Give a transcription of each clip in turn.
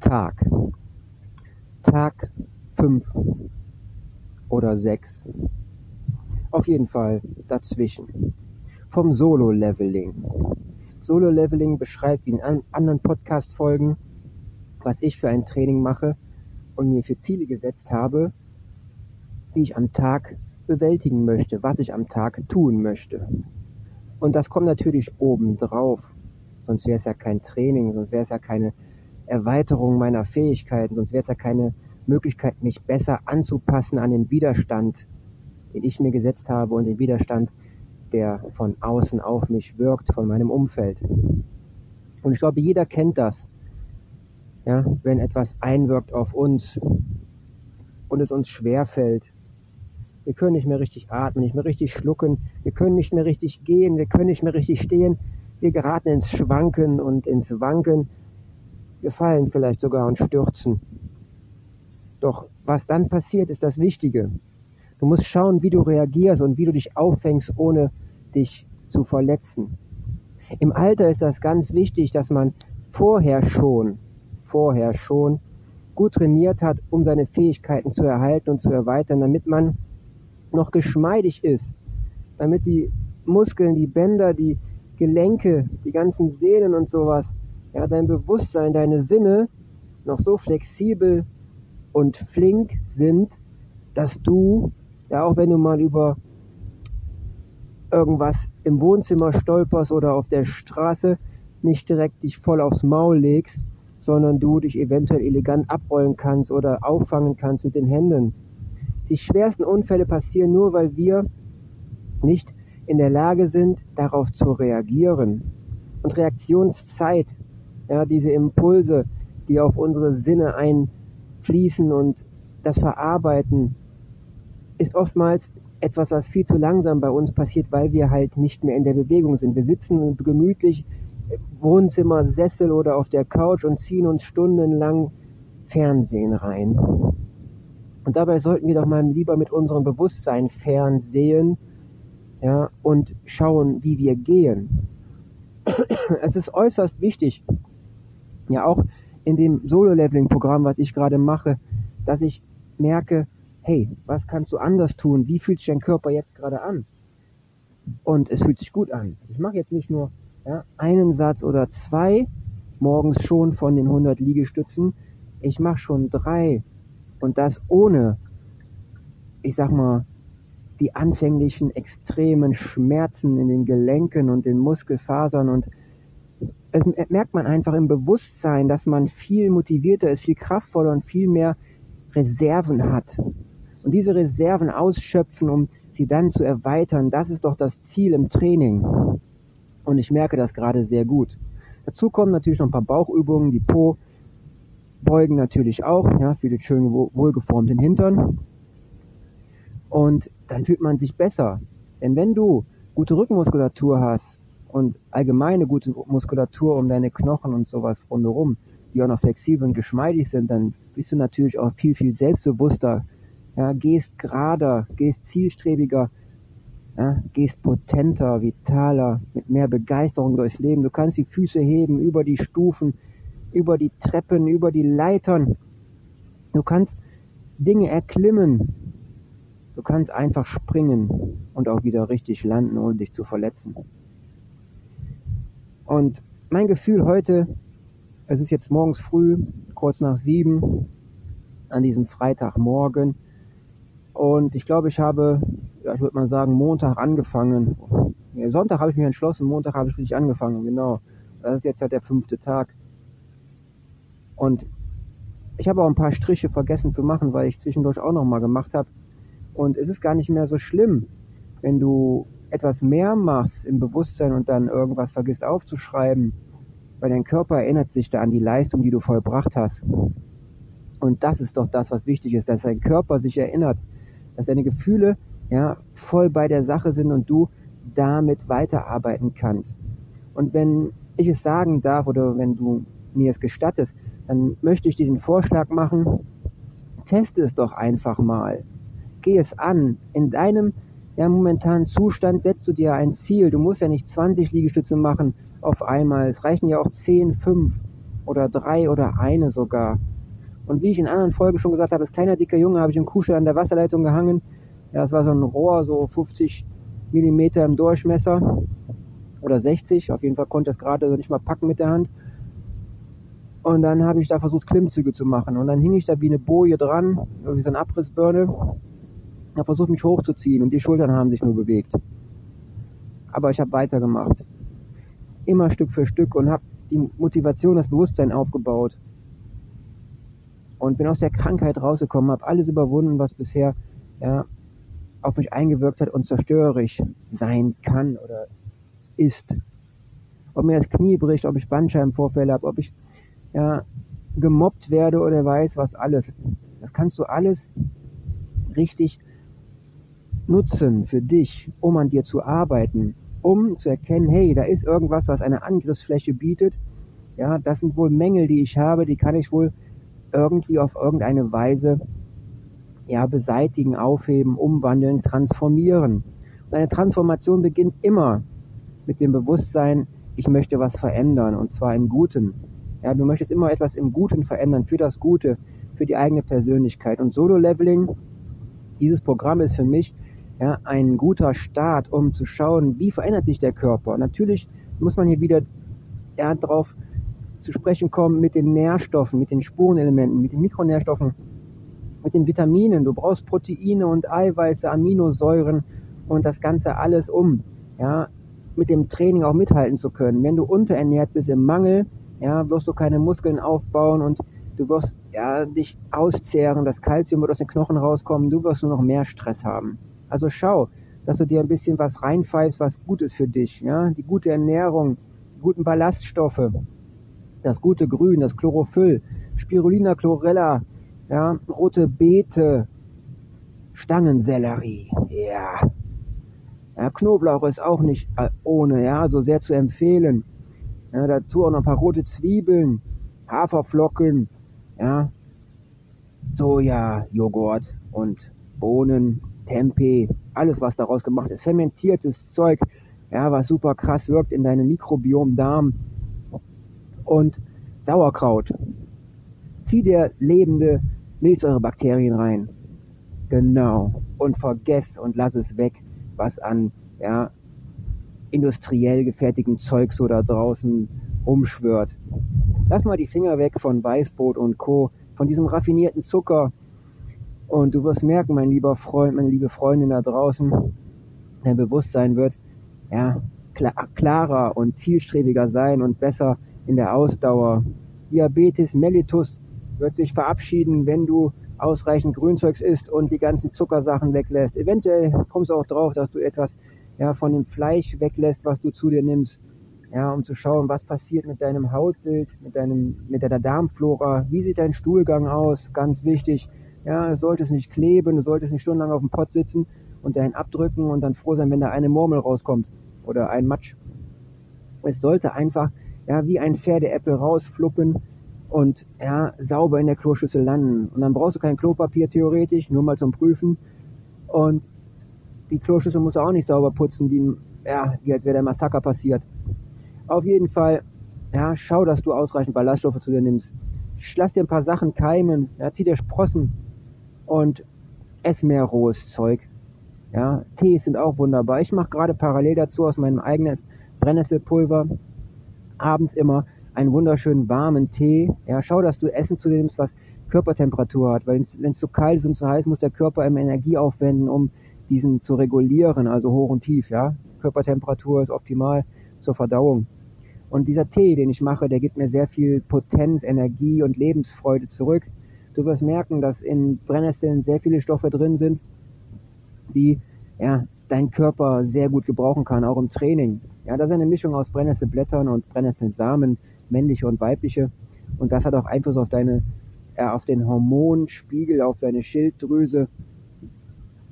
Tag. Tag 5 oder 6. Auf jeden Fall dazwischen. Vom Solo-Leveling. Solo-Leveling beschreibt wie in anderen Podcast-Folgen, was ich für ein Training mache und mir für Ziele gesetzt habe, die ich am Tag bewältigen möchte, was ich am Tag tun möchte. Und das kommt natürlich oben drauf. Sonst wäre es ja kein Training, sonst wäre es ja keine Erweiterung meiner Fähigkeiten, sonst wäre es ja keine Möglichkeit, mich besser anzupassen an den Widerstand, den ich mir gesetzt habe und den Widerstand, der von außen auf mich wirkt, von meinem Umfeld. Und ich glaube, jeder kennt das. Ja, wenn etwas einwirkt auf uns und es uns schwerfällt, wir können nicht mehr richtig atmen, nicht mehr richtig schlucken. Wir können nicht mehr richtig gehen. Wir können nicht mehr richtig stehen. Wir geraten ins Schwanken und ins Wanken. Wir fallen vielleicht sogar und stürzen. Doch was dann passiert, ist das Wichtige. Du musst schauen, wie du reagierst und wie du dich auffängst, ohne dich zu verletzen. Im Alter ist das ganz wichtig, dass man vorher schon, vorher schon gut trainiert hat, um seine Fähigkeiten zu erhalten und zu erweitern, damit man noch geschmeidig ist, damit die Muskeln, die Bänder, die Gelenke, die ganzen Sehnen und sowas, ja, dein Bewusstsein, deine Sinne noch so flexibel und flink sind, dass du, ja, auch wenn du mal über irgendwas im Wohnzimmer stolperst oder auf der Straße, nicht direkt dich voll aufs Maul legst, sondern du dich eventuell elegant abrollen kannst oder auffangen kannst mit den Händen. Die schwersten Unfälle passieren nur, weil wir nicht in der Lage sind, darauf zu reagieren. Und Reaktionszeit, ja, diese Impulse, die auf unsere Sinne einfließen und das Verarbeiten, ist oftmals etwas, was viel zu langsam bei uns passiert, weil wir halt nicht mehr in der Bewegung sind. Wir sitzen gemütlich im Wohnzimmer, Sessel oder auf der Couch und ziehen uns stundenlang Fernsehen rein. Und dabei sollten wir doch mal lieber mit unserem Bewusstsein fernsehen ja, und schauen, wie wir gehen. es ist äußerst wichtig, ja auch in dem Solo-Leveling-Programm, was ich gerade mache, dass ich merke, hey, was kannst du anders tun? Wie fühlt sich dein Körper jetzt gerade an? Und es fühlt sich gut an. Ich mache jetzt nicht nur ja, einen Satz oder zwei morgens schon von den 100 Liegestützen. Ich mache schon drei und das ohne, ich sag mal, die anfänglichen extremen Schmerzen in den Gelenken und den Muskelfasern und es merkt man einfach im Bewusstsein, dass man viel motivierter ist, viel kraftvoller und viel mehr Reserven hat. Und diese Reserven ausschöpfen, um sie dann zu erweitern, das ist doch das Ziel im Training. Und ich merke das gerade sehr gut. Dazu kommen natürlich noch ein paar Bauchübungen, die Po, Beugen natürlich auch, ja, für den schönen wohlgeformten Hintern. Und dann fühlt man sich besser. Denn wenn du gute Rückenmuskulatur hast und allgemeine gute Muskulatur um deine Knochen und sowas rundherum, die auch noch flexibel und geschmeidig sind, dann bist du natürlich auch viel, viel selbstbewusster, ja, gehst gerader, gehst zielstrebiger, ja, gehst potenter, vitaler, mit mehr Begeisterung durchs Leben. Du kannst die Füße heben über die Stufen, über die Treppen, über die Leitern. Du kannst Dinge erklimmen. Du kannst einfach springen und auch wieder richtig landen, ohne dich zu verletzen. Und mein Gefühl heute, es ist jetzt morgens früh, kurz nach sieben, an diesem Freitagmorgen. Und ich glaube, ich habe, ja, ich würde mal sagen, Montag angefangen. Sonntag habe ich mich entschlossen, Montag habe ich richtig angefangen, genau. Das ist jetzt halt der fünfte Tag. Und ich habe auch ein paar Striche vergessen zu machen, weil ich zwischendurch auch nochmal gemacht habe. Und es ist gar nicht mehr so schlimm, wenn du etwas mehr machst im Bewusstsein und dann irgendwas vergisst aufzuschreiben, weil dein Körper erinnert sich da an die Leistung, die du vollbracht hast. Und das ist doch das, was wichtig ist, dass dein Körper sich erinnert, dass deine Gefühle ja voll bei der Sache sind und du damit weiterarbeiten kannst. Und wenn ich es sagen darf oder wenn du mir es gestattest, dann möchte ich dir den Vorschlag machen, teste es doch einfach mal. Geh es an. In deinem ja, momentanen Zustand setzt du dir ein Ziel. Du musst ja nicht 20 Liegestütze machen auf einmal. Es reichen ja auch 10, 5 oder drei oder eine sogar. Und wie ich in anderen Folgen schon gesagt habe, als kleiner dicker Junge habe ich im Kuhstall an der Wasserleitung gehangen. Ja, das war so ein Rohr, so 50 Millimeter im Durchmesser oder 60. Auf jeden Fall konnte ich das gerade so nicht mal packen mit der Hand. Und dann habe ich da versucht, Klimmzüge zu machen. Und dann hing ich da wie eine Boje dran, wie so eine Abrissbirne. Habe versucht, mich hochzuziehen und die Schultern haben sich nur bewegt. Aber ich habe weitergemacht. Immer Stück für Stück und habe die Motivation, das Bewusstsein aufgebaut. Und bin aus der Krankheit rausgekommen, habe alles überwunden, was bisher ja, auf mich eingewirkt hat und zerstörerisch sein kann oder ist. Ob mir das Knie bricht, ob ich Bandscheibenvorfälle habe, ob ich ja, gemobbt werde oder weiß was alles. Das kannst du alles richtig nutzen für dich, um an dir zu arbeiten, um zu erkennen, hey, da ist irgendwas, was eine Angriffsfläche bietet. Ja, das sind wohl Mängel, die ich habe, die kann ich wohl irgendwie auf irgendeine Weise ja, beseitigen, aufheben, umwandeln, transformieren. Und eine Transformation beginnt immer mit dem Bewusstsein, ich möchte was verändern und zwar im Guten. Ja, du möchtest immer etwas im Guten verändern, für das Gute, für die eigene Persönlichkeit. Und Solo-Leveling, dieses Programm ist für mich ja, ein guter Start, um zu schauen, wie verändert sich der Körper. Natürlich muss man hier wieder ja, darauf zu sprechen kommen mit den Nährstoffen, mit den Spurenelementen, mit den Mikronährstoffen, mit den Vitaminen. Du brauchst Proteine und Eiweiße, Aminosäuren und das Ganze alles um, ja, mit dem Training auch mithalten zu können. Wenn du unterernährt bist im Mangel, ja, wirst du keine Muskeln aufbauen und du wirst ja, dich auszehren, das Kalzium wird aus den Knochen rauskommen, du wirst nur noch mehr Stress haben. Also schau, dass du dir ein bisschen was reinpfeifst, was gut ist für dich, ja, die gute Ernährung, die guten Ballaststoffe, das gute Grün, das Chlorophyll, Spirulina chlorella, ja, rote Beete, Stangensellerie, ja. ja. Knoblauch ist auch nicht äh, ohne, ja, so sehr zu empfehlen. Ja, dazu auch noch ein paar rote Zwiebeln, Haferflocken, ja, Soja, Joghurt und Bohnen, Tempeh, alles was daraus gemacht ist, fermentiertes Zeug, ja, was super krass wirkt in deinem Mikrobiom Darm und Sauerkraut. Zieh dir lebende Milchsäurebakterien rein. Genau. Und vergess und lass es weg, was an ja, industriell gefertigtem Zeug so da draußen rumschwört. Lass mal die Finger weg von Weißbrot und Co., von diesem raffinierten Zucker. Und du wirst merken, mein lieber Freund, meine liebe Freundin da draußen, dein Bewusstsein wird ja, klarer und zielstrebiger sein und besser in der Ausdauer. Diabetes mellitus wird sich verabschieden, wenn du ausreichend Grünzeugs isst und die ganzen Zuckersachen weglässt. Eventuell kommst du auch drauf, dass du etwas ja, von dem Fleisch weglässt, was du zu dir nimmst. Ja, um zu schauen, was passiert mit deinem Hautbild, mit deinem, mit deiner Darmflora, wie sieht dein Stuhlgang aus, ganz wichtig. Ja, es sollte es nicht kleben, du solltest nicht stundenlang auf dem Pott sitzen und dahin abdrücken und dann froh sein, wenn da eine Murmel rauskommt oder ein Matsch. Es sollte einfach, ja, wie ein Pferdeäppel rausfluppen und, ja, sauber in der Kloschüssel landen. Und dann brauchst du kein Klopapier theoretisch, nur mal zum Prüfen. Und die Kloschüssel musst du auch nicht sauber putzen, wie, ja, wie als wäre der Massaker passiert. Auf jeden Fall, ja, schau, dass du ausreichend Ballaststoffe zu dir nimmst. Lass dir ein paar Sachen keimen, ja, zieh dir Sprossen und ess mehr rohes Zeug. Ja, Tees sind auch wunderbar. Ich mache gerade parallel dazu aus meinem eigenen Brennnesselpulver abends immer einen wunderschönen warmen Tee. Ja, schau, dass du Essen zu dir nimmst, was Körpertemperatur hat, weil wenn es zu kalt ist und zu heiß, muss der Körper immer Energie aufwenden, um diesen zu regulieren, also hoch und tief, ja. Körpertemperatur ist optimal zur Verdauung. Und dieser Tee, den ich mache, der gibt mir sehr viel Potenz, Energie und Lebensfreude zurück. Du wirst merken, dass in Brennnesseln sehr viele Stoffe drin sind, die ja, dein Körper sehr gut gebrauchen kann, auch im Training. Ja, das ist eine Mischung aus Brennnesselblättern und Brennnesselsamen, männliche und weibliche. Und das hat auch Einfluss auf deine, ja, auf den Hormonspiegel, auf deine Schilddrüse,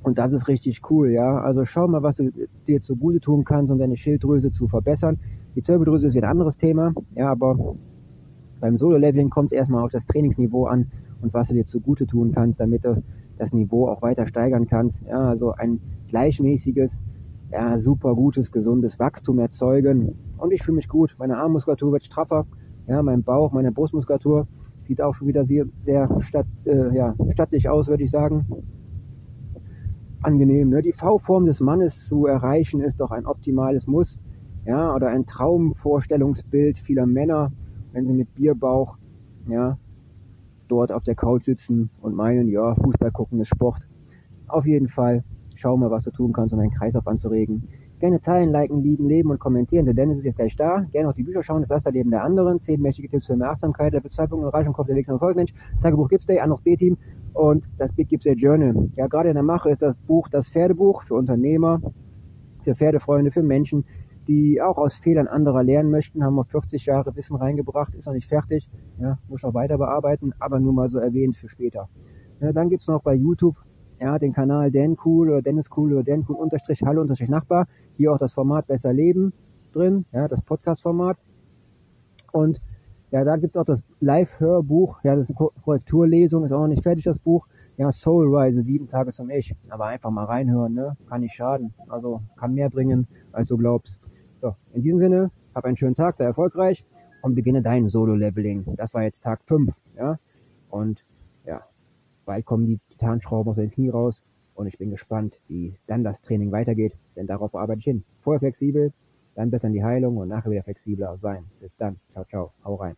und das ist richtig cool, ja. Also schau mal, was du dir zugute tun kannst, um deine Schilddrüse zu verbessern. Die Zirbeldrüse ist ein anderes Thema, ja, aber beim Solo-Leveling kommt es erstmal auf das Trainingsniveau an und was du dir zugute tun kannst, damit du das Niveau auch weiter steigern kannst. Ja, also ein gleichmäßiges, ja, super gutes, gesundes Wachstum erzeugen. Und ich fühle mich gut. Meine Armmuskulatur wird straffer Ja, mein Bauch, meine Brustmuskulatur sieht auch schon wieder sehr, sehr statt, äh, ja, stattlich aus, würde ich sagen. Angenehm. Ne? Die V-Form des Mannes zu erreichen ist doch ein optimales Muss. Ja, oder ein Traumvorstellungsbild vieler Männer, wenn sie mit Bierbauch, ja, dort auf der Couch sitzen und meinen, ja, Fußball gucken ist Sport. Auf jeden Fall, schau mal, was du tun kannst, um deinen Kreislauf anzuregen. Gerne teilen, liken, lieben, leben und kommentieren. Der Dennis ist jetzt gleich da. Gerne auch die Bücher schauen. Das Lasterleben der anderen. Zehn mächtige Tipps für mehr Achtsamkeit. Der Bezahlpunkt und Erreichung Kopf der nächsten Erfolgmensch. Tagebuch Gips Day, anderes B-Team und das Big Gips Day Journal. Ja, gerade in der Mache ist das Buch das Pferdebuch für Unternehmer, für Pferdefreunde, für Menschen, die auch aus Fehlern anderer lernen möchten. Haben wir 40 Jahre Wissen reingebracht, ist noch nicht fertig. Ja, muss noch weiter bearbeiten, aber nur mal so erwähnt für später. Ja, dann gibt's noch bei YouTube ja, den Kanal Dan Cool oder Dennis Cool oder Dan Cool unterstrich Hallo unterstrich Nachbar. Hier auch das Format Besser Leben drin, ja, das Podcast-Format. Und ja, da gibt's auch das Live-Hörbuch, ja, das ist eine Korrekturlesung, ist auch noch nicht fertig, das Buch. Ja, Soulrise, sieben Tage zum Ich. Aber einfach mal reinhören, ne? Kann nicht schaden. Also kann mehr bringen, als du glaubst. So, in diesem Sinne, hab einen schönen Tag, sei erfolgreich und beginne dein Solo-Leveling. Das war jetzt Tag 5, ja. Und ja, bald kommen die Titanschrauben aus dem Knie raus und ich bin gespannt, wie dann das Training weitergeht, denn darauf arbeite ich hin. Vorher flexibel, dann besser in die Heilung und nachher wieder flexibler sein. Bis dann. Ciao, ciao. Hau rein.